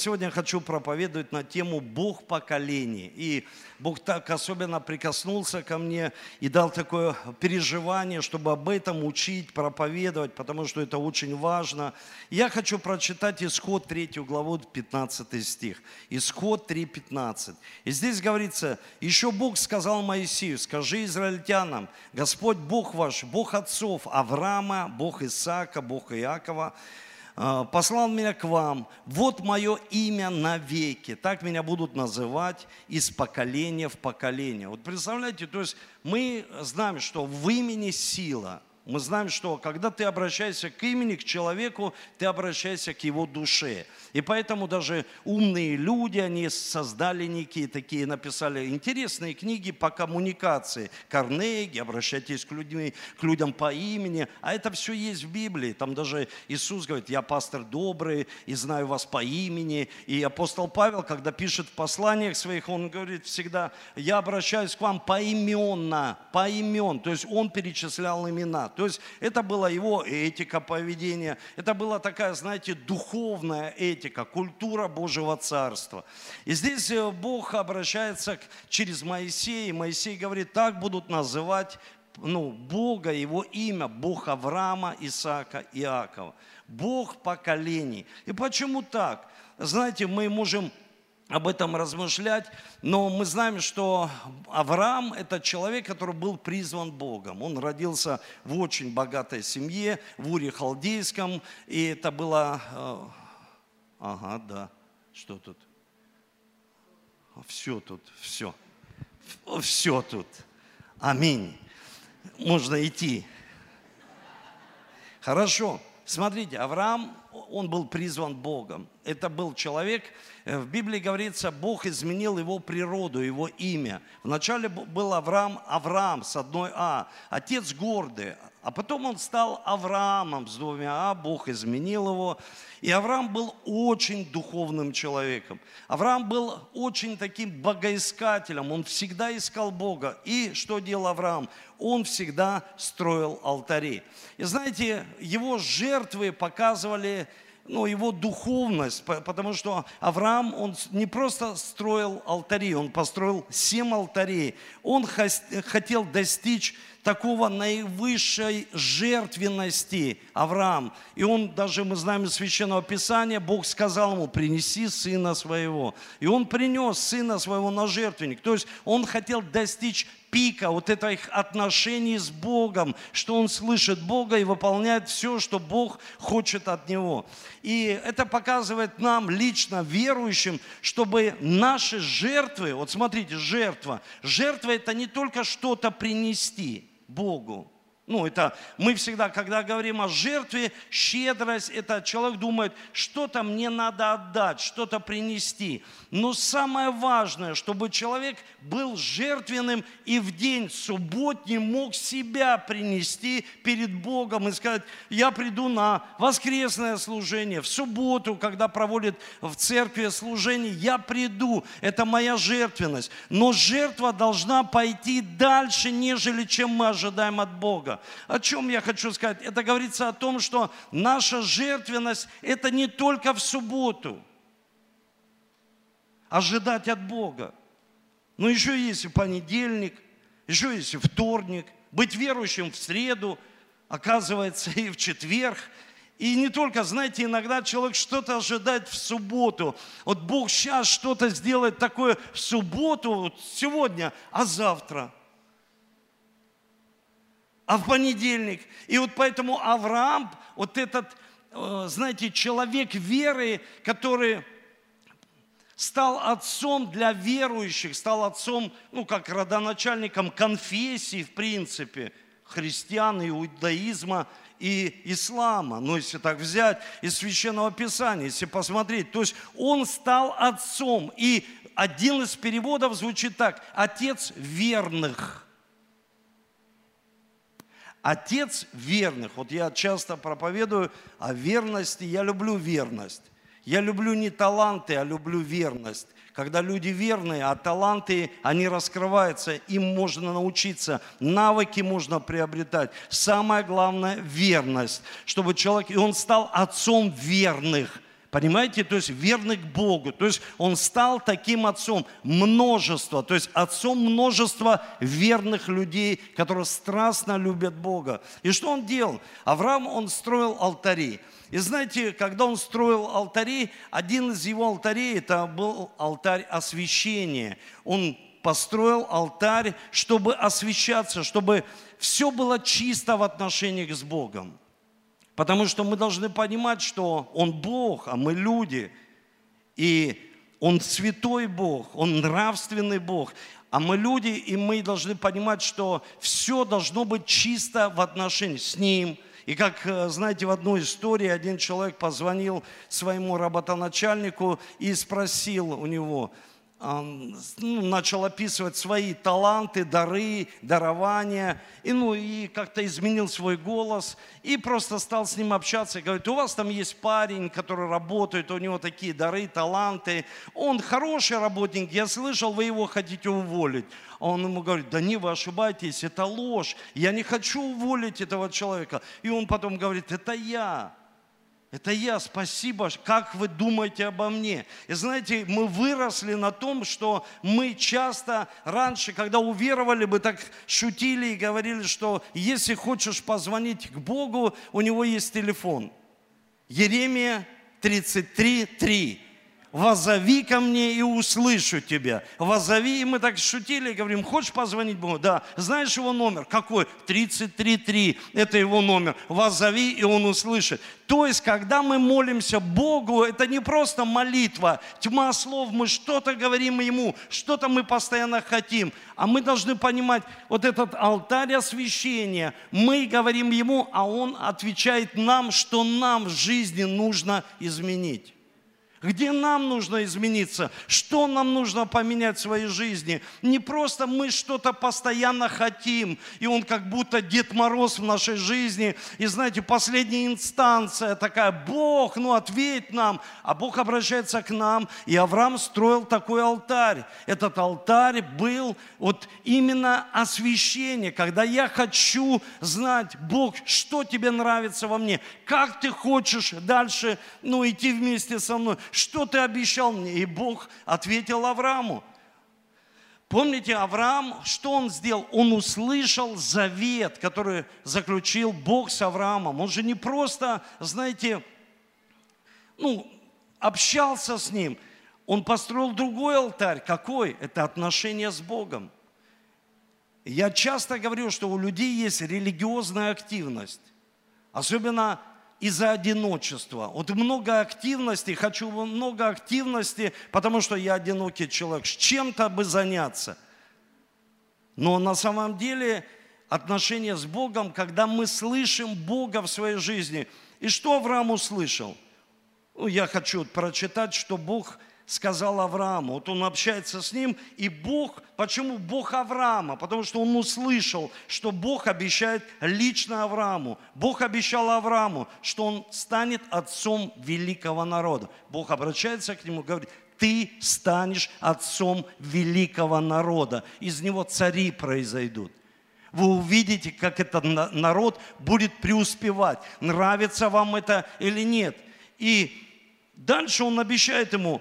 Сегодня я хочу проповедовать на тему Бог поколений. И Бог так особенно прикоснулся ко мне и дал такое переживание, чтобы об этом учить, проповедовать, потому что это очень важно. Я хочу прочитать Исход 3 главу, 15 стих. Исход 3.15. И здесь говорится, еще Бог сказал Моисею, скажи израильтянам, Господь Бог ваш, Бог отцов Авраама, Бог Исаака, Бог Иакова, «А, послал меня к вам, вот мое имя навеки, так меня будут называть из поколения в поколение. Вот представляете, то есть мы знаем, что в имени сила – мы знаем, что когда ты обращаешься к имени, к человеку, ты обращаешься к его душе. И поэтому даже умные люди, они создали некие такие, написали интересные книги по коммуникации. Карнеги, обращайтесь к, людьми, к людям по имени. А это все есть в Библии. Там даже Иисус говорит, я пастор добрый и знаю вас по имени. И апостол Павел, когда пишет в посланиях своих, он говорит всегда, я обращаюсь к вам поименно, поимен. То есть он перечислял имена. То есть это была его этика поведения, это была такая, знаете, духовная этика, культура Божьего Царства. И здесь э, Бог обращается к, через Моисея, и Моисей говорит, так будут называть ну, Бога, Его имя, Бог Авраама, Исаака, Иакова. Бог поколений. И почему так? Знаете, мы можем об этом размышлять, но мы знаем, что Авраам – это человек, который был призван Богом. Он родился в очень богатой семье, в Уре Халдейском, и это было… Э, ага, да, что тут? Все тут, все. Все тут. Аминь. Можно идти. Хорошо. Смотрите, Авраам, он был призван Богом. Это был человек, э, в Библии говорится, Бог изменил его природу, его имя. Вначале был Авраам, Авраам с одной А, отец гордый, а потом он стал Авраамом с двумя А, Бог изменил его. И Авраам был очень духовным человеком. Авраам был очень таким богоискателем, он всегда искал Бога. И что делал Авраам? Он всегда строил алтари. И знаете, его жертвы показывали ну, его духовность, потому что Авраам, он не просто строил алтари, он построил семь алтарей. Он хотел достичь такого наивысшей жертвенности Авраам. И он, даже мы знаем из Священного Писания, Бог сказал ему, принеси сына своего. И он принес сына своего на жертвенник. То есть он хотел достичь пика вот этих отношений с Богом, что он слышит Бога и выполняет все, что Бог хочет от него. И это показывает нам, лично верующим, чтобы наши жертвы, вот смотрите, жертва, жертва это не только что-то принести Богу, ну, это мы всегда, когда говорим о жертве, щедрость, это человек думает, что-то мне надо отдать, что-то принести. Но самое важное, чтобы человек был жертвенным и в день субботний мог себя принести перед Богом и сказать, я приду на воскресное служение, в субботу, когда проводят в церкви служение, я приду, это моя жертвенность. Но жертва должна пойти дальше, нежели чем мы ожидаем от Бога. О чем я хочу сказать? Это говорится о том, что наша жертвенность – это не только в субботу. Ожидать от Бога. Но еще есть и понедельник, еще есть и вторник. Быть верующим в среду, оказывается, и в четверг. И не только, знаете, иногда человек что-то ожидает в субботу. Вот Бог сейчас что-то сделает такое в субботу, вот сегодня, а завтра – а в понедельник. И вот поэтому Авраам, вот этот, э, знаете, человек веры, который стал отцом для верующих, стал отцом, ну, как родоначальником конфессии, в принципе, христиан, иудаизма и ислама. Ну, если так взять из Священного Писания, если посмотреть. То есть он стал отцом. И один из переводов звучит так. Отец верных. Отец верных. Вот я часто проповедую о верности. Я люблю верность. Я люблю не таланты, а люблю верность. Когда люди верные, а таланты, они раскрываются, им можно научиться, навыки можно приобретать. Самое главное – верность, чтобы человек, и он стал отцом верных. Понимаете? То есть верный к Богу. То есть он стал таким отцом множества. То есть отцом множества верных людей, которые страстно любят Бога. И что он делал? Авраам, он строил алтари. И знаете, когда он строил алтари, один из его алтарей, это был алтарь освящения. Он построил алтарь, чтобы освещаться, чтобы все было чисто в отношениях с Богом. Потому что мы должны понимать, что Он Бог, а мы люди. И Он святой Бог, Он нравственный Бог. А мы люди, и мы должны понимать, что все должно быть чисто в отношении с Ним. И как, э, знаете, в одной истории один человек позвонил своему работоначальнику и спросил у него – ну, начал описывать свои таланты, дары, дарования, и, ну, и как-то изменил свой голос, и просто стал с ним общаться, и говорит, у вас там есть парень, который работает, у него такие дары, таланты, он хороший работник, я слышал, вы его хотите уволить. А он ему говорит, да не, вы ошибаетесь, это ложь, я не хочу уволить этого человека. И он потом говорит, это я, это я, спасибо, как вы думаете обо мне. И знаете, мы выросли на том, что мы часто раньше, когда уверовали бы, так шутили и говорили, что если хочешь позвонить к Богу, у него есть телефон. Еремия 33, 3 возови ко мне и услышу тебя. Возови, и мы так шутили, говорим, хочешь позвонить Богу? Да. Знаешь его номер? Какой? 33.3, это его номер. Возови, и он услышит. То есть, когда мы молимся Богу, это не просто молитва, тьма слов, мы что-то говорим Ему, что-то мы постоянно хотим. А мы должны понимать, вот этот алтарь освящения, мы говорим Ему, а Он отвечает нам, что нам в жизни нужно изменить. Где нам нужно измениться? Что нам нужно поменять в своей жизни? Не просто мы что-то постоянно хотим, и он как будто Дед Мороз в нашей жизни. И знаете, последняя инстанция такая, Бог, ну ответь нам. А Бог обращается к нам, и Авраам строил такой алтарь. Этот алтарь был вот именно освящение, когда я хочу знать, Бог, что тебе нравится во мне, как ты хочешь дальше ну, идти вместе со мной что ты обещал мне? И Бог ответил Аврааму. Помните, Авраам, что он сделал? Он услышал завет, который заключил Бог с Авраамом. Он же не просто, знаете, ну, общался с ним. Он построил другой алтарь. Какой? Это отношение с Богом. Я часто говорю, что у людей есть религиозная активность. Особенно из-за одиночества. Вот много активности, хочу много активности, потому что я одинокий человек, с чем-то бы заняться. Но на самом деле отношения с Богом, когда мы слышим Бога в своей жизни. И что Авраам услышал? Ну, я хочу прочитать, что Бог сказал Аврааму. Вот он общается с ним, и Бог, почему Бог Авраама? Потому что он услышал, что Бог обещает лично Аврааму. Бог обещал Аврааму, что он станет отцом великого народа. Бог обращается к нему, говорит, ты станешь отцом великого народа. Из него цари произойдут. Вы увидите, как этот народ будет преуспевать. Нравится вам это или нет. И дальше он обещает ему,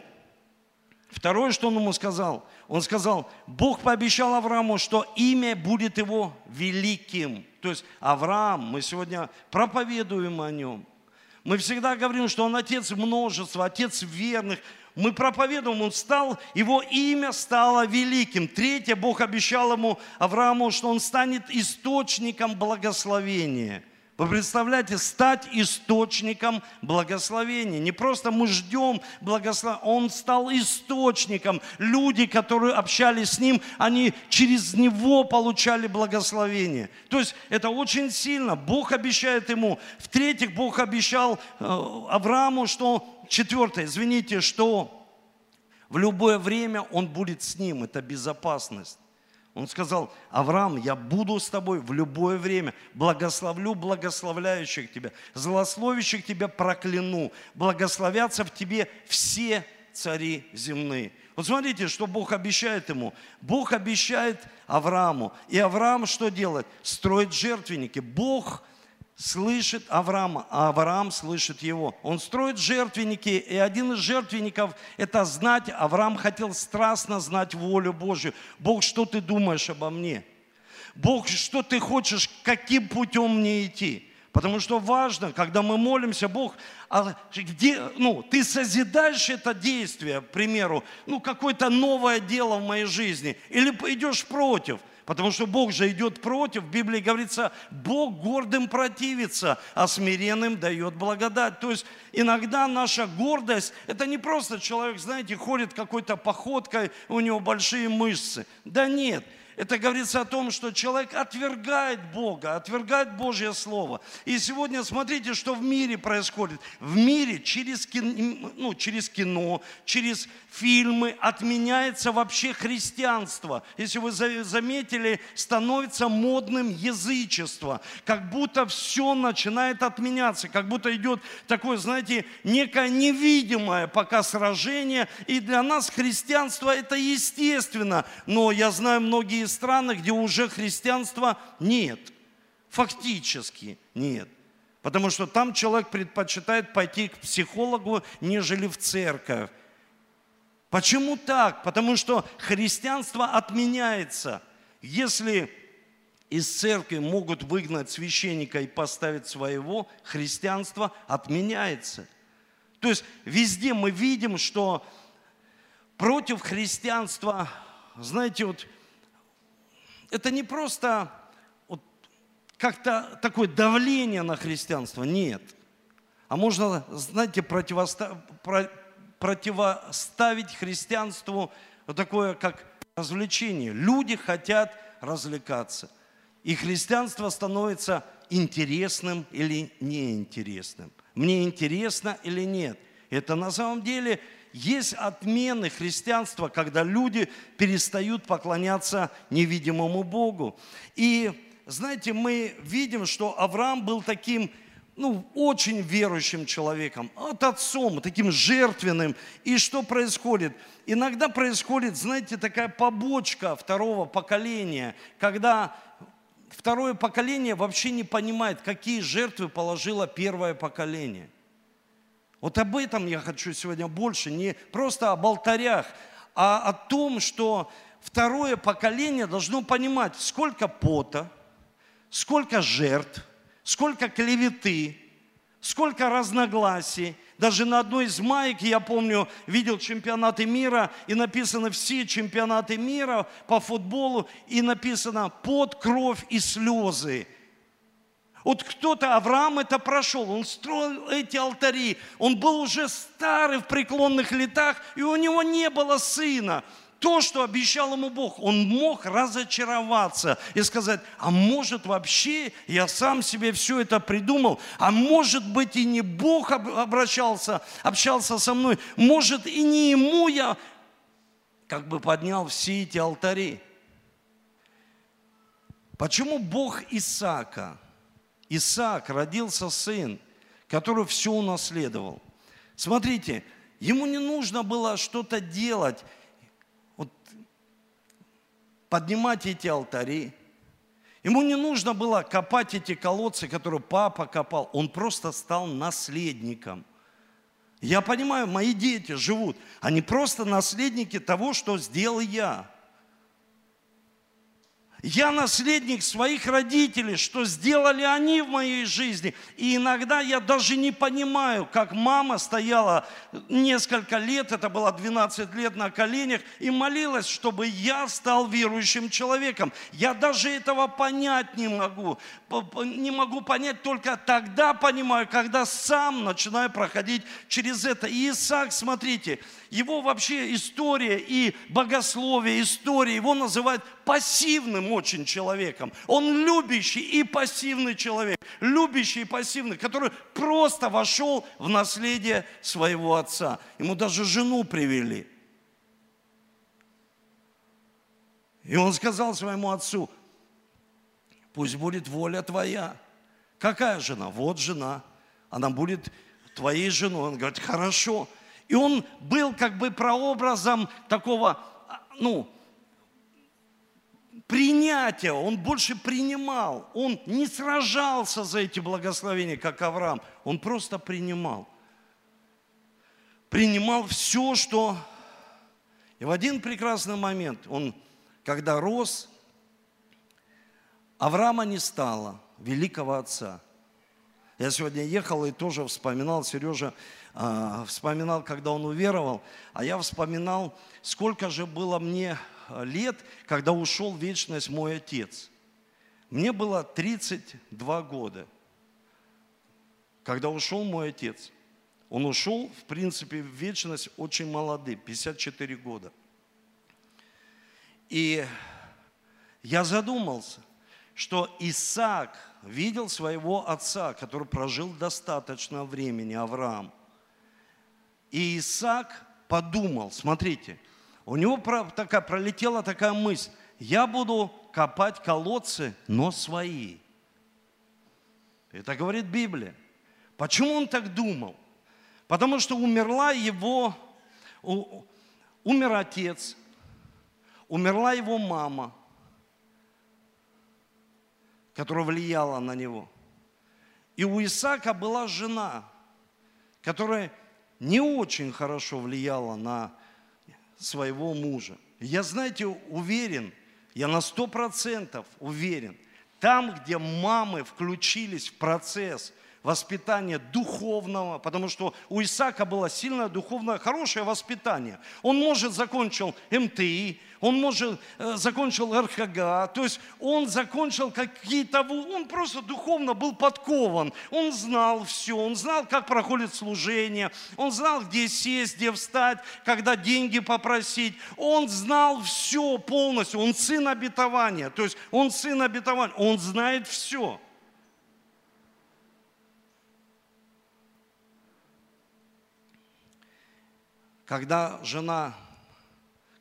Второе, что он ему сказал, он сказал, Бог пообещал Аврааму, что имя будет его великим. То есть Авраам, мы сегодня проповедуем о нем. Мы всегда говорим, что он отец множества, отец верных. Мы проповедуем, он стал, его имя стало великим. Третье, Бог обещал ему, Аврааму, что он станет источником благословения – вы представляете, стать источником благословения. Не просто мы ждем благословения, он стал источником. Люди, которые общались с ним, они через него получали благословение. То есть это очень сильно. Бог обещает ему. В-третьих, Бог обещал э, Аврааму, что... Четвертое, извините, что в любое время он будет с ним. Это безопасность. Он сказал, Авраам, я буду с тобой в любое время, благословлю благословляющих тебя, злословящих тебя прокляну, благословятся в тебе все цари земные. Вот смотрите, что Бог обещает ему. Бог обещает Аврааму. И Авраам что делает? Строит жертвенники. Бог слышит Авраама, а Авраам слышит его. Он строит жертвенники, и один из жертвенников – это знать. Авраам хотел страстно знать волю Божью. Бог, что ты думаешь обо мне? Бог, что ты хочешь, каким путем мне идти? Потому что важно, когда мы молимся, Бог, а где, ну, ты созидаешь это действие, к примеру, ну, какое-то новое дело в моей жизни, или идешь против – Потому что Бог же идет против. В Библии говорится, Бог гордым противится, а смиренным дает благодать. То есть иногда наша гордость, это не просто человек, знаете, ходит какой-то походкой, у него большие мышцы. Да нет, это говорится о том, что человек отвергает Бога, отвергает Божье Слово. И сегодня смотрите, что в мире происходит. В мире через кино, ну, через, кино, через фильмы отменяется вообще христианство. Если вы заметили, становится модным язычество. Как будто все начинает отменяться, как будто идет такое, знаете, некое невидимое пока сражение. И для нас христианство это естественно. Но я знаю многие страны, где уже христианства нет. Фактически нет. Потому что там человек предпочитает пойти к психологу, нежели в церковь. Почему так? Потому что христианство отменяется. Если из церкви могут выгнать священника и поставить своего, христианство отменяется. То есть везде мы видим, что против христианства, знаете, вот это не просто вот как-то такое давление на христианство, нет. А можно, знаете, противоста... противоставить христианству вот такое, как развлечение. Люди хотят развлекаться. И христианство становится интересным или неинтересным. Мне интересно или нет. Это на самом деле есть отмены христианства, когда люди перестают поклоняться невидимому Богу. И знаете, мы видим, что Авраам был таким, ну, очень верующим человеком, от отцом, таким жертвенным. И что происходит? Иногда происходит, знаете, такая побочка второго поколения, когда второе поколение вообще не понимает, какие жертвы положило первое поколение. Вот об этом я хочу сегодня больше, не просто об алтарях, а о том, что второе поколение должно понимать, сколько пота, сколько жертв, сколько клеветы, сколько разногласий. Даже на одной из маек, я помню, видел чемпионаты мира, и написано все чемпионаты мира по футболу, и написано под кровь и слезы. Вот кто-то, Авраам это прошел, он строил эти алтари, он был уже старый в преклонных летах, и у него не было сына. То, что обещал ему Бог, он мог разочароваться и сказать, а может вообще я сам себе все это придумал, а может быть и не Бог обращался, общался со мной, может и не ему я как бы поднял все эти алтари. Почему Бог Исаака? Исаак родился сын, который все унаследовал. Смотрите, ему не нужно было что-то делать, вот, поднимать эти алтари. Ему не нужно было копать эти колодцы, которые папа копал. Он просто стал наследником. Я понимаю, мои дети живут. Они просто наследники того, что сделал я. Я наследник своих родителей, что сделали они в моей жизни. И иногда я даже не понимаю, как мама стояла несколько лет, это было 12 лет на коленях, и молилась, чтобы я стал верующим человеком. Я даже этого понять не могу. Не могу понять только тогда понимаю, когда сам начинаю проходить через это. И Исаак, смотрите, его вообще история и богословие, история, его называют пассивным очень человеком. Он любящий и пассивный человек. Любящий и пассивный, который просто вошел в наследие своего отца. Ему даже жену привели. И он сказал своему отцу, пусть будет воля твоя. Какая жена? Вот жена. Она будет твоей женой. Он говорит, хорошо. И он был как бы прообразом такого, ну, принятия, он больше принимал. Он не сражался за эти благословения, как Авраам. Он просто принимал. Принимал все, что... И в один прекрасный момент, он, когда рос, Авраама не стало, великого отца. Я сегодня ехал и тоже вспоминал, Сережа вспоминал, когда он уверовал, а я вспоминал, сколько же было мне лет, когда ушел в вечность мой отец. Мне было 32 года, когда ушел мой отец. Он ушел, в принципе, в вечность очень молодый, 54 года. И я задумался, что Исаак видел своего отца, который прожил достаточно времени, Авраам. И Исаак подумал, смотрите, у него такая, пролетела такая мысль, я буду копать колодцы, но свои. Это говорит Библия. Почему он так думал? Потому что умерла его, умер отец, умерла его мама, которая влияла на него. И у Исаака была жена, которая не очень хорошо влияла на своего мужа. Я, знаете, уверен, я на сто процентов уверен, там, где мамы включились в процесс воспитания духовного, потому что у Исаака было сильное духовное, хорошее воспитание. Он, может, закончил МТИ, он, может, э, закончил РХГ, то есть он закончил какие-то, он просто духовно был подкован, он знал все, он знал, как проходит служение, он знал, где сесть, где встать, когда деньги попросить, он знал все полностью, он сын обетования, то есть он сын обетования, он знает все. Когда жена,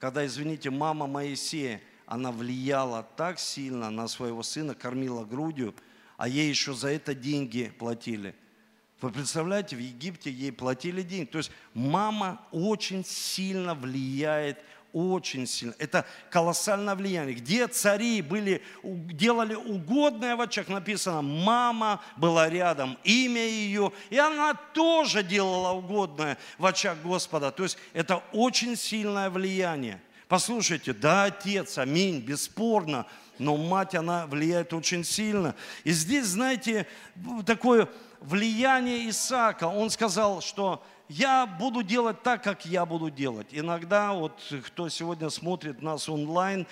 когда, извините, мама Моисея, она влияла так сильно на своего сына, кормила грудью, а ей еще за это деньги платили. Вы представляете, в Египте ей платили деньги. То есть мама очень сильно влияет очень сильно. Это колоссальное влияние. Где цари были, делали угодное в очах, написано, мама была рядом, имя ее, и она тоже делала угодное в очах Господа. То есть это очень сильное влияние. Послушайте, да, отец, аминь, бесспорно, но мать, она влияет очень сильно. И здесь, знаете, такое влияние Исаака. Он сказал, что я буду делать так, как я буду делать. Иногда, вот кто сегодня смотрит нас онлайн,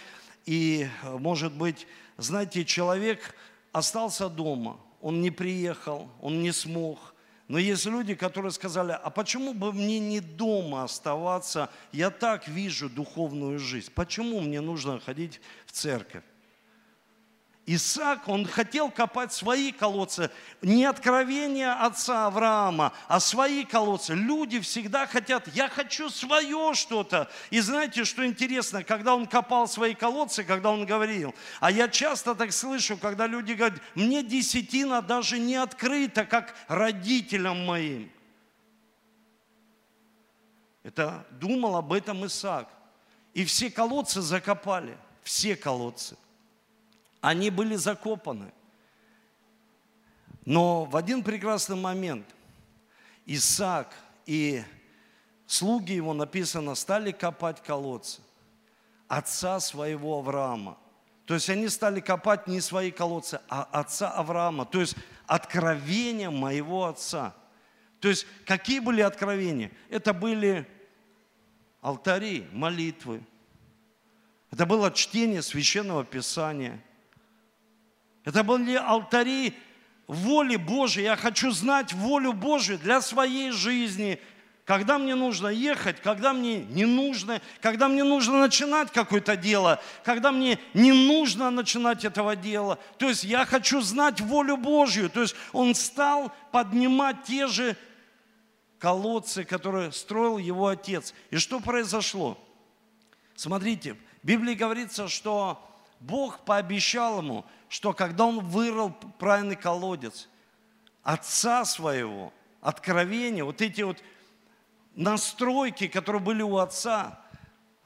и, может быть, знаете, человек остался дома, он не приехал, он не смог. Но есть люди, которые сказали, а почему бы мне не дома оставаться? Я так вижу духовную жизнь. Почему мне нужно ходить в церковь? Исаак, он хотел копать свои колодцы, не откровения отца Авраама, а свои колодцы. Люди всегда хотят, я хочу свое что-то. И знаете, что интересно, когда он копал свои колодцы, когда он говорил, а я часто так слышу, когда люди говорят, мне десятина даже не открыта, как родителям моим. Это думал об этом Исаак. И все колодцы закопали, все колодцы. Они были закопаны. Но в один прекрасный момент Исаак и слуги его, написано, стали копать колодцы отца своего Авраама. То есть они стали копать не свои колодцы, а отца Авраама. То есть откровения моего отца. То есть какие были откровения? Это были алтари, молитвы. Это было чтение священного писания – это были алтари воли Божьей. Я хочу знать волю Божью для своей жизни. Когда мне нужно ехать, когда мне не нужно, когда мне нужно начинать какое-то дело, когда мне не нужно начинать этого дела. То есть я хочу знать волю Божью. То есть он стал поднимать те же колодцы, которые строил его отец. И что произошло? Смотрите, в Библии говорится, что Бог пообещал ему, что когда он вырыл правильный колодец, отца своего, откровения, вот эти вот настройки, которые были у отца,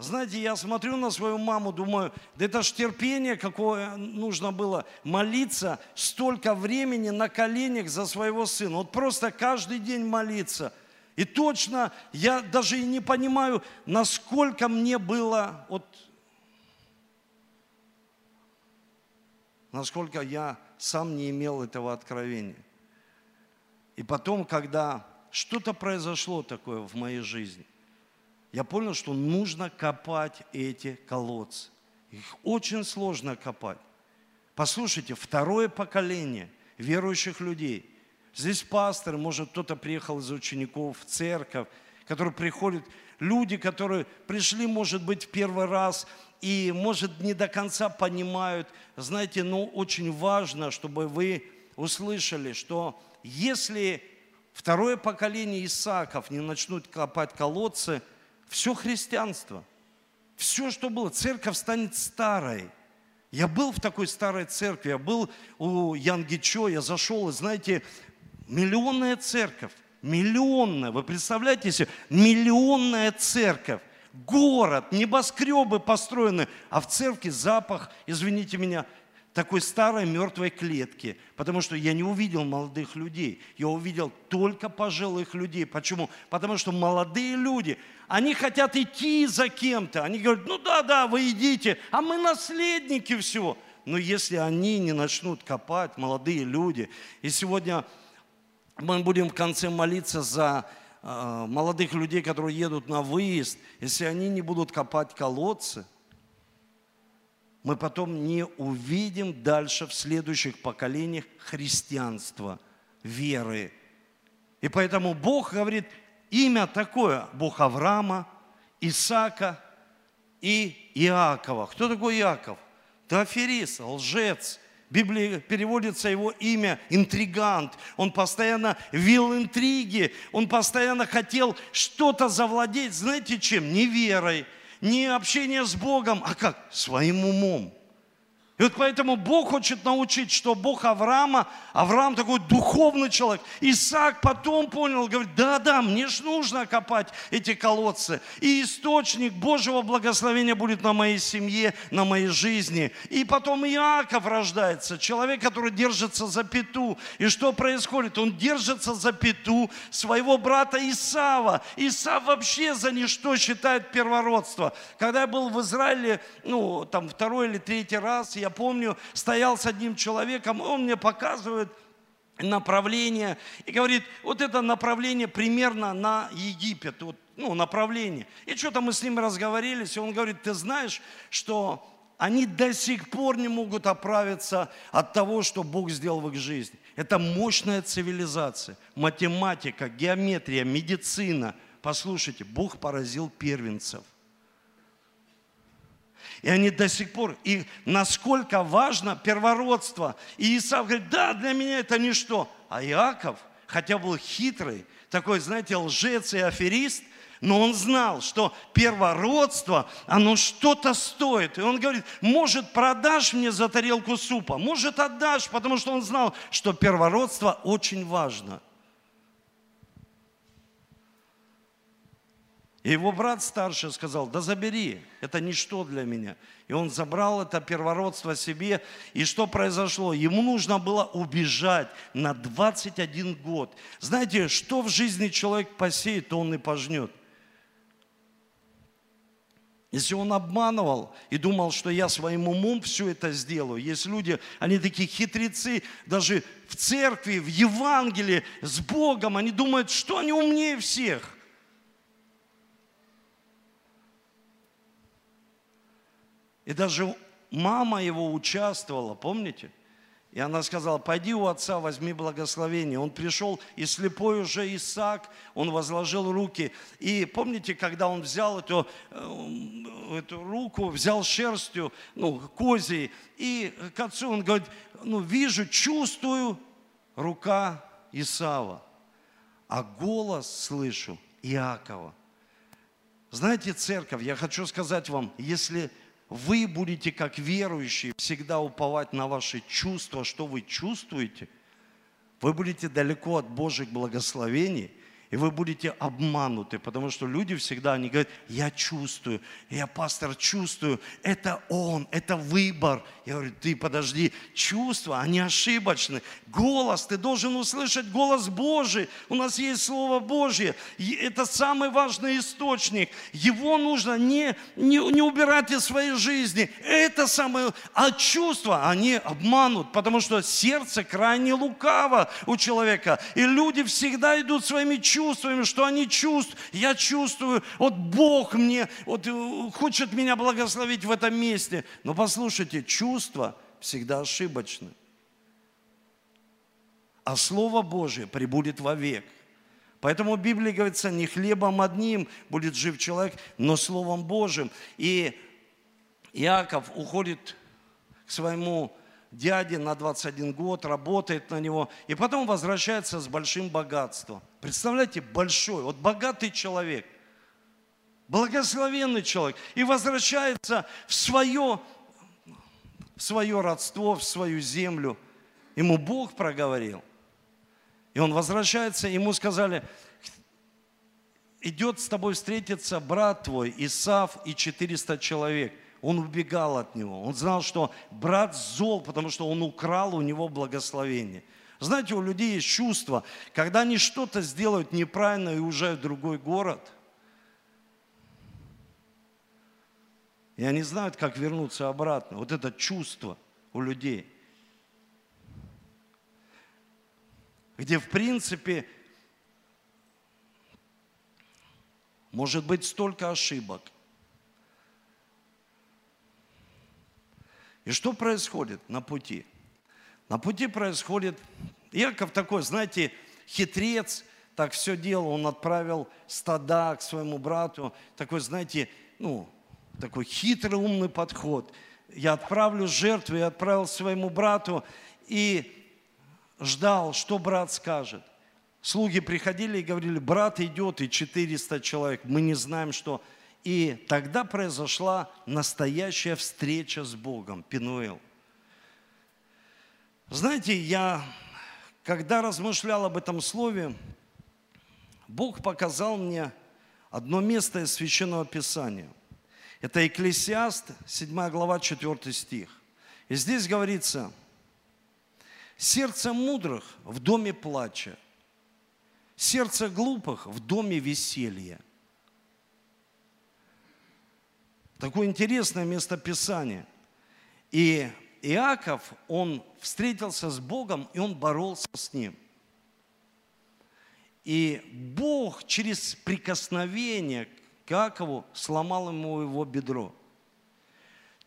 Знаете, я смотрю на свою маму, думаю, да это ж терпение, какое нужно было молиться столько времени на коленях за своего сына. Вот просто каждый день молиться. И точно я даже и не понимаю, насколько мне было, вот, насколько я сам не имел этого откровения. И потом, когда что-то произошло такое в моей жизни – я понял, что нужно копать эти колодцы. Их очень сложно копать. Послушайте, второе поколение верующих людей. Здесь пастор, может, кто-то приехал из учеников в церковь, которые приходят, люди, которые пришли, может быть, в первый раз и, может, не до конца понимают. Знаете, но ну, очень важно, чтобы вы услышали, что если второе поколение Исааков не начнут копать колодцы – все христианство, все, что было, церковь станет старой. Я был в такой старой церкви, я был у Янгичо, я зашел, и знаете, миллионная церковь, миллионная, вы представляете себе, миллионная церковь, город, небоскребы построены, а в церкви запах, извините меня, такой старой мертвой клетки, потому что я не увидел молодых людей, я увидел только пожилых людей. Почему? Потому что молодые люди, они хотят идти за кем-то, они говорят, ну да, да, вы идите, а мы наследники всего. Но если они не начнут копать, молодые люди, и сегодня мы будем в конце молиться за э, молодых людей, которые едут на выезд, если они не будут копать колодцы – мы потом не увидим дальше в следующих поколениях христианства, веры. И поэтому Бог говорит, имя такое, Бог Авраама, Исаака и Иакова. Кто такой Иаков? Это аферист, лжец. В Библии переводится его имя интригант. Он постоянно вел интриги, он постоянно хотел что-то завладеть, знаете чем? Не верой, не общение с Богом, а как? Своим умом. И вот поэтому Бог хочет научить, что Бог Авраама, Авраам такой духовный человек. Исаак потом понял, говорит, да-да, мне же нужно копать эти колодцы. И источник Божьего благословения будет на моей семье, на моей жизни. И потом Иаков рождается, человек, который держится за пету. И что происходит? Он держится за пету своего брата Исава. Исав вообще за ничто считает первородство. Когда я был в Израиле, ну, там второй или третий раз, я я помню, стоял с одним человеком, он мне показывает направление и говорит, вот это направление примерно на Египет, вот, ну, направление. И что-то мы с ним разговорились, и он говорит, ты знаешь, что они до сих пор не могут оправиться от того, что Бог сделал в их жизни. Это мощная цивилизация, математика, геометрия, медицина. Послушайте, Бог поразил первенцев – и они до сих пор, и насколько важно первородство. И Исав говорит, да, для меня это ничто. А Иаков, хотя был хитрый, такой, знаете, лжец и аферист, но он знал, что первородство, оно что-то стоит. И он говорит, может, продашь мне за тарелку супа, может, отдашь, потому что он знал, что первородство очень важно. И его брат старший сказал, да забери, это ничто для меня. И он забрал это первородство себе. И что произошло? Ему нужно было убежать на 21 год. Знаете, что в жизни человек посеет, то он и пожнет. Если он обманывал и думал, что я своим умом все это сделаю, есть люди, они такие хитрецы, даже в церкви, в Евангелии, с Богом, они думают, что они умнее всех. И даже мама его участвовала, помните? И она сказала, пойди у отца, возьми благословение. Он пришел, и слепой уже Исаак, он возложил руки. И помните, когда он взял эту, э, эту руку, взял шерстью, ну, козей, и к отцу он говорит, ну, вижу, чувствую рука Исава, а голос слышу Иакова. Знаете, церковь, я хочу сказать вам, если вы будете, как верующие, всегда уповать на ваши чувства, что вы чувствуете, вы будете далеко от Божьих благословений, И вы будете обмануты, потому что люди всегда, они говорят, я чувствую, я, пастор, чувствую, это он, это выбор. Я говорю, ты подожди, чувства, они ошибочны. Голос, ты должен услышать голос Божий. У нас есть Слово Божье. Это самый важный источник. Его нужно не, не, не убирать из своей жизни. Это самое, а чувства, они обманут, потому что сердце крайне лукаво у человека. И люди всегда идут своими чувствами чувствами, что они чувствуют. Я чувствую, вот Бог мне вот, э, хочет меня благословить в этом месте. Но послушайте, чувства всегда ошибочны. А Слово Божье прибудет вовек. Поэтому в Библии говорится, не хлебом одним будет жив человек, но Словом Божьим. И Иаков уходит к своему дяде на 21 год, работает на него, и потом возвращается с большим богатством. Представляете, большой, вот богатый человек, благословенный человек, и возвращается в свое, в свое родство, в свою землю. Ему Бог проговорил. И он возвращается, ему сказали, идет с тобой встретиться брат твой, Исав и 400 человек – он убегал от него. Он знал, что брат зол, потому что он украл у него благословение. Знаете, у людей есть чувство, когда они что-то сделают неправильно и уезжают в другой город, и они знают, как вернуться обратно. Вот это чувство у людей. Где, в принципе, может быть столько ошибок – И что происходит на пути? На пути происходит, Яков такой, знаете, хитрец, так все делал, он отправил стада к своему брату, такой, знаете, ну, такой хитрый, умный подход. Я отправлю жертву, я отправил своему брату и ждал, что брат скажет. Слуги приходили и говорили, брат идет, и 400 человек, мы не знаем, что и тогда произошла настоящая встреча с Богом, Пинуэл. Знаете, я, когда размышлял об этом слове, Бог показал мне одно место из Священного Писания. Это Екклесиаст, 7 глава, 4 стих. И здесь говорится, сердце мудрых в доме плача, сердце глупых в доме веселья. Такое интересное местописание. И Иаков, он встретился с Богом, и он боролся с ним. И Бог через прикосновение к Иакову сломал ему его бедро.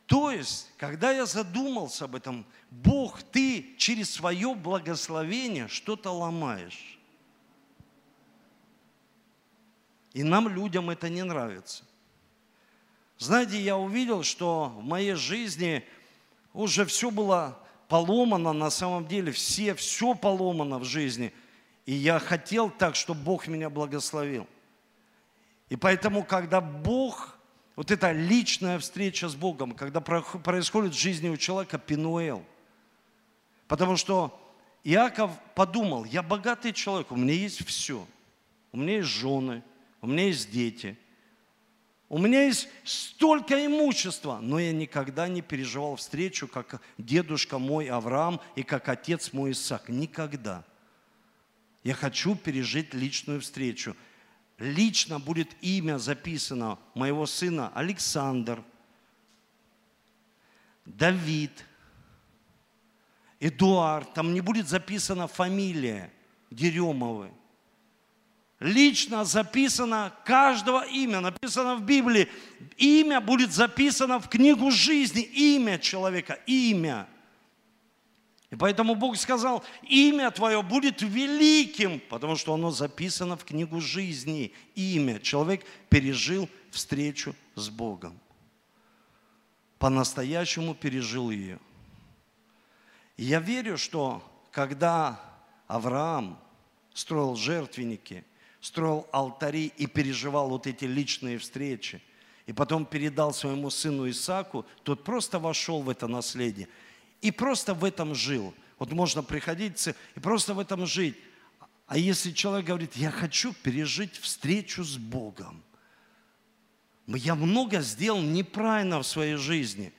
То есть, когда я задумался об этом, Бог, ты через свое благословение что-то ломаешь. И нам, людям, это не нравится. Знаете, я увидел, что в моей жизни уже все было поломано, на самом деле все, все поломано в жизни. И я хотел так, чтобы Бог меня благословил. И поэтому, когда Бог, вот эта личная встреча с Богом, когда происходит в жизни у человека Пинуэл, потому что Иаков подумал, я богатый человек, у меня есть все. У меня есть жены, у меня есть дети – у меня есть столько имущества, но я никогда не переживал встречу, как дедушка мой Авраам и как отец мой Исаак. Никогда. Я хочу пережить личную встречу. Лично будет имя записано моего сына Александр, Давид, Эдуард. Там не будет записана фамилия Деремовой лично записано каждого имя, написано в Библии. Имя будет записано в книгу жизни, имя человека, имя. И поэтому Бог сказал, имя твое будет великим, потому что оно записано в книгу жизни. Имя. Человек пережил встречу с Богом. По-настоящему пережил ее. И я верю, что когда Авраам строил жертвенники – строил алтари и переживал вот эти личные встречи, и потом передал своему сыну Исаку, тот просто вошел в это наследие и просто в этом жил. Вот можно приходить и просто в этом жить. А если человек говорит, я хочу пережить встречу с Богом, я много сделал неправильно в своей жизни.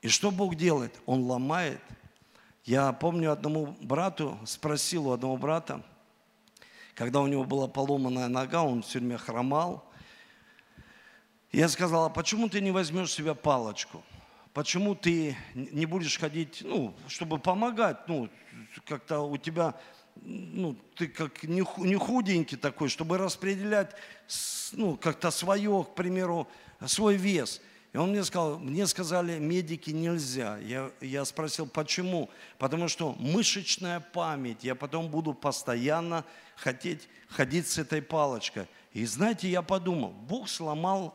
И что Бог делает? Он ломает. Я помню одному брату, спросил у одного брата, когда у него была поломанная нога, он все время хромал. Я сказал, а почему ты не возьмешь себе палочку? Почему ты не будешь ходить, ну, чтобы помогать, ну, как-то у тебя, ну, ты как не худенький такой, чтобы распределять, ну, как-то свое, к примеру, свой вес – и он мне сказал, мне сказали, медики нельзя. Я, я спросил, почему? Потому что мышечная память, я потом буду постоянно хотеть ходить с этой палочкой. И знаете, я подумал, Бог сломал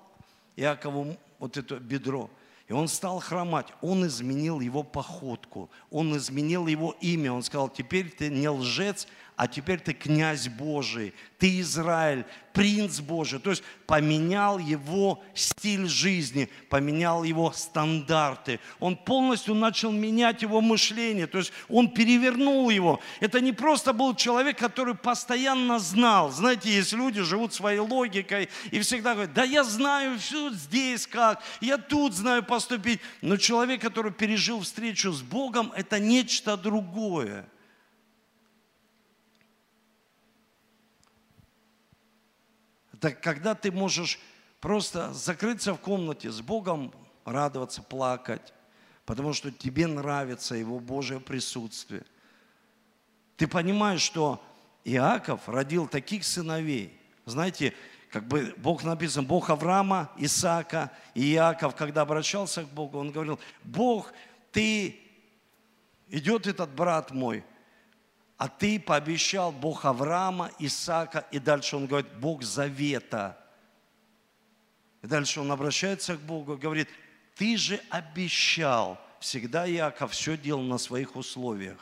Иакову вот это бедро. И он стал хромать. Он изменил его походку. Он изменил его имя. Он сказал, теперь ты не лжец, а теперь ты князь Божий, ты Израиль, принц Божий. То есть поменял его стиль жизни, поменял его стандарты. Он полностью начал менять его мышление, то есть он перевернул его. Это не просто был человек, который постоянно знал. Знаете, есть люди, живут своей логикой и всегда говорят, да я знаю все здесь как, я тут знаю поступить. Но человек, который пережил встречу с Богом, это нечто другое. Это когда ты можешь просто закрыться в комнате с Богом, радоваться, плакать, потому что тебе нравится Его Божье присутствие. Ты понимаешь, что Иаков родил таких сыновей. Знаете, как бы Бог написан, Бог Авраама, Исаака и Иаков, когда обращался к Богу, он говорил, Бог, ты, идет этот брат мой, а ты пообещал Бог Авраама, Исаака, и дальше он говорит, Бог Завета. И дальше он обращается к Богу и говорит, ты же обещал. Всегда Иаков все делал на своих условиях.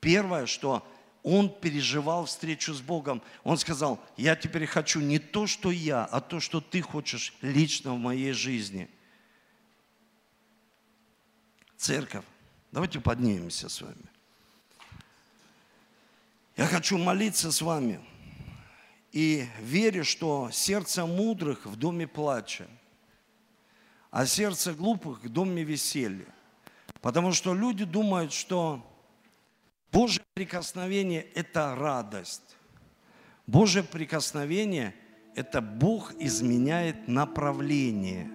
Первое, что он переживал встречу с Богом. Он сказал, я теперь хочу не то, что я, а то, что ты хочешь лично в моей жизни. Церковь, давайте поднимемся с вами. Я хочу молиться с вами и верю, что сердце мудрых в доме плача, а сердце глупых в доме веселья. Потому что люди думают, что Божье прикосновение – это радость. Божье прикосновение – это Бог изменяет направление.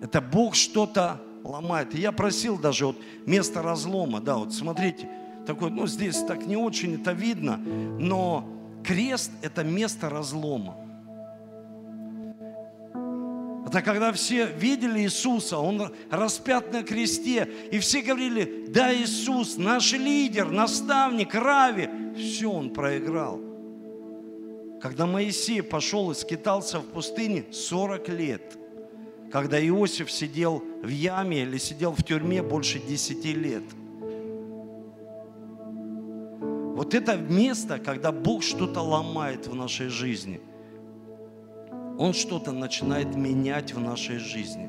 Это Бог что-то ломает. Я просил даже вот место разлома, да, вот смотрите – такой, ну здесь так не очень это видно, но крест – это место разлома. Это когда все видели Иисуса, Он распят на кресте, и все говорили, да, Иисус, наш лидер, наставник, Рави. Все, Он проиграл. Когда Моисей пошел и скитался в пустыне 40 лет, когда Иосиф сидел в яме или сидел в тюрьме больше 10 лет – вот это место, когда Бог что-то ломает в нашей жизни. Он что-то начинает менять в нашей жизни.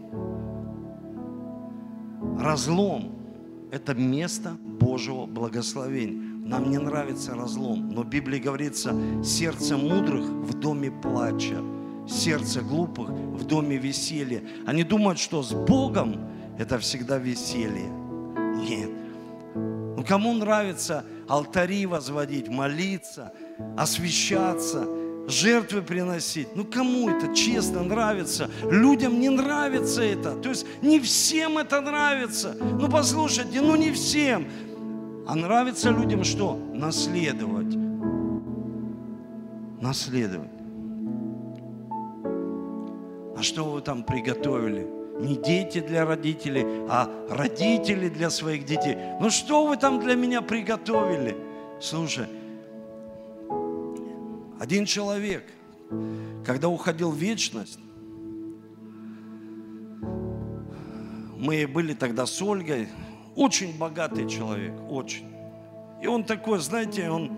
Разлом – это место Божьего благословения. Нам не нравится разлом, но в Библии говорится, сердце мудрых в доме плача, сердце глупых в доме веселья. Они думают, что с Богом это всегда веселье. Нет. Кому нравится алтари возводить, молиться, освещаться, жертвы приносить. Ну кому это честно нравится? Людям не нравится это. То есть не всем это нравится. Ну послушайте, ну не всем. А нравится людям что? Наследовать. Наследовать. А что вы там приготовили? Не дети для родителей, а родители для своих детей. Ну что вы там для меня приготовили? Слушай, один человек, когда уходил в вечность, мы были тогда с Ольгой, очень богатый человек, очень. И он такой, знаете, он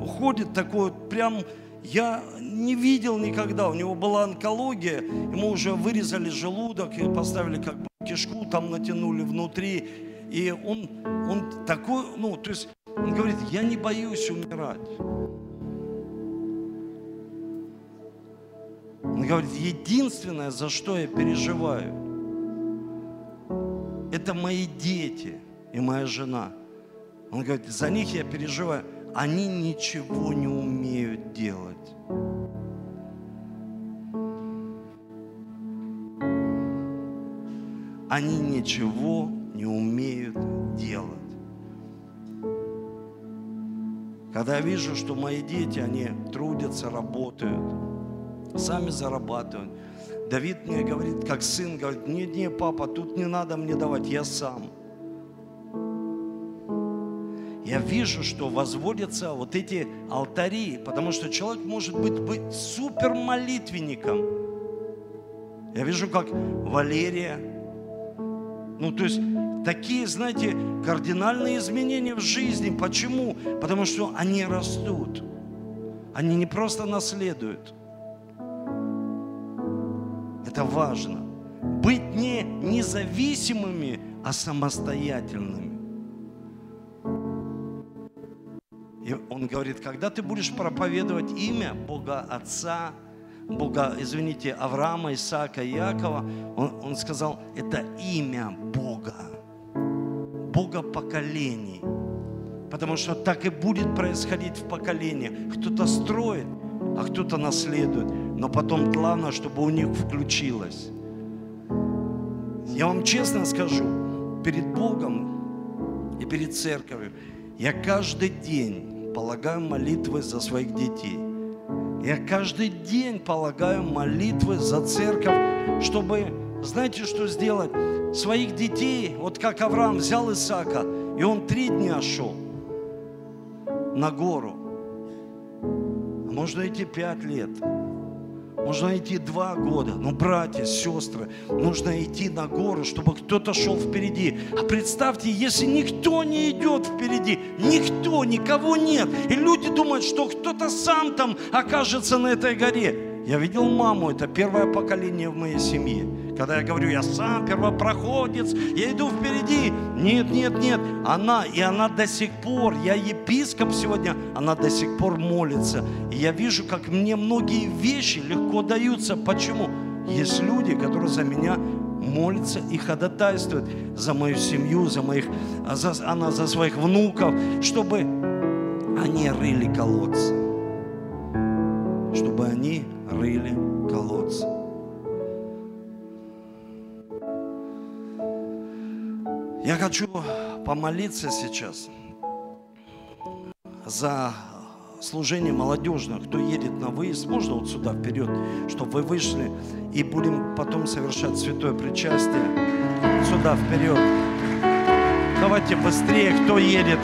уходит такой, прям я не видел никогда. У него была онкология, ему уже вырезали желудок и поставили как бы кишку, там натянули внутри. И он, он такой, ну, то есть, он говорит, я не боюсь умирать. Он говорит, единственное, за что я переживаю, это мои дети и моя жена. Он говорит, за них я переживаю. Они ничего не умеют делать. Они ничего не умеют делать. Когда я вижу, что мои дети, они трудятся, работают, сами зарабатывают. Давид мне говорит, как сын, говорит, нет, нет, папа, тут не надо мне давать, я сам. Я вижу, что возводятся вот эти алтари, потому что человек может быть, быть супер молитвенником. Я вижу, как Валерия, ну то есть такие, знаете, кардинальные изменения в жизни. Почему? Потому что они растут. Они не просто наследуют. Это важно. Быть не независимыми, а самостоятельными. Он говорит, когда ты будешь проповедовать имя Бога Отца, Бога, извините, Авраама, Исаака, Якова, он, он сказал, это имя Бога, Бога поколений. Потому что так и будет происходить в поколениях. Кто-то строит, а кто-то наследует. Но потом главное, чтобы у них включилось. Я вам честно скажу, перед Богом и перед церковью, я каждый день полагаю молитвы за своих детей. Я каждый день полагаю молитвы за церковь, чтобы, знаете, что сделать? Своих детей, вот как Авраам взял Исаака, и он три дня шел на гору. А можно идти пять лет. Можно идти два года. Но, братья, сестры, нужно идти на гору, чтобы кто-то шел впереди. А представьте, если никто не идет впереди, никто, никого нет, и люди думают, что кто-то сам там окажется на этой горе. Я видел маму, это первое поколение в моей семье. Когда я говорю, я сам первопроходец, я иду впереди. Нет, нет, нет. Она, и она до сих пор, я епископ сегодня, она до сих пор молится. И я вижу, как мне многие вещи легко даются. Почему? Есть люди, которые за меня молятся и ходатайствуют за мою семью, за моих, за, она за своих внуков, чтобы они рыли колодцы. Чтобы они рыли колодцы. Я хочу помолиться сейчас за служение молодежных, кто едет на выезд, можно вот сюда вперед, чтобы вы вышли и будем потом совершать святое причастие. Сюда вперед. Давайте быстрее, кто едет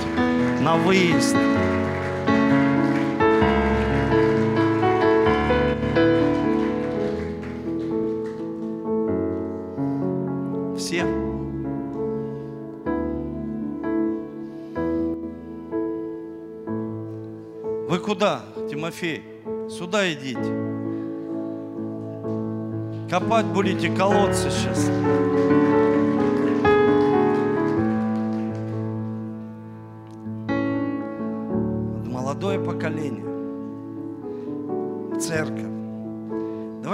на выезд. Куда, Тимофей? Сюда идите. Копать будете колодцы сейчас.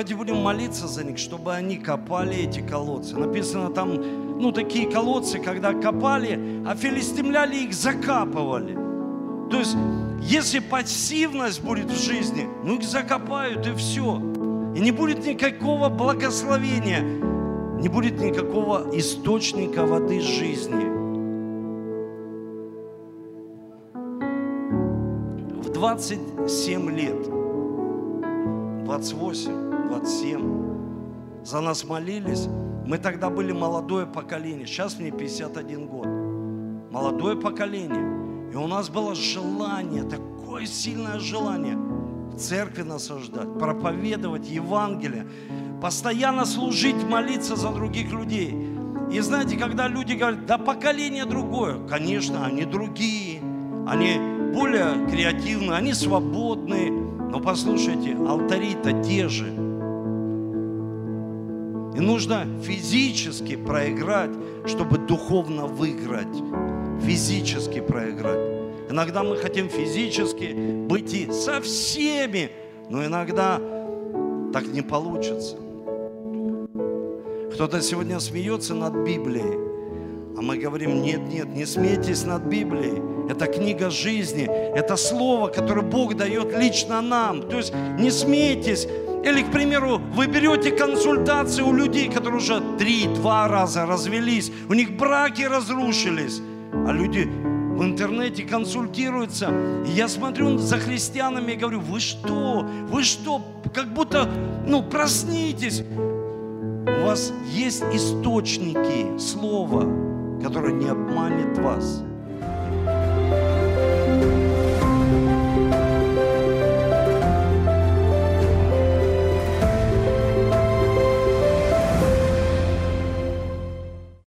Давайте будем молиться за них, чтобы они копали эти колодцы. Написано там, ну, такие колодцы, когда копали, а филистимляне их закапывали. То есть если пассивность будет в жизни, ну их закопают и все. И не будет никакого благословения, не будет никакого источника воды жизни. В 27 лет, 28, 27, за нас молились. Мы тогда были молодое поколение. Сейчас мне 51 год. Молодое поколение. И у нас было желание, такое сильное желание в церкви насаждать, проповедовать Евангелие, постоянно служить, молиться за других людей. И знаете, когда люди говорят, да поколение другое, конечно, они другие, они более креативные, они свободные. Но послушайте, алтари-то те же. И нужно физически проиграть, чтобы духовно выиграть. Физически проиграть. Иногда мы хотим физически быть и со всеми, но иногда так не получится. Кто-то сегодня смеется над Библией, а мы говорим, нет, нет, не смейтесь над Библией. Это книга жизни, это слово, которое Бог дает лично нам. То есть не смейтесь. Или, к примеру, вы берете консультации у людей, которые уже три-два раза развелись, у них браки разрушились, а люди в интернете консультируются. И я смотрю за христианами и говорю, вы что, вы что, как будто, ну, проснитесь. У вас есть источники слова, которое не обманет вас.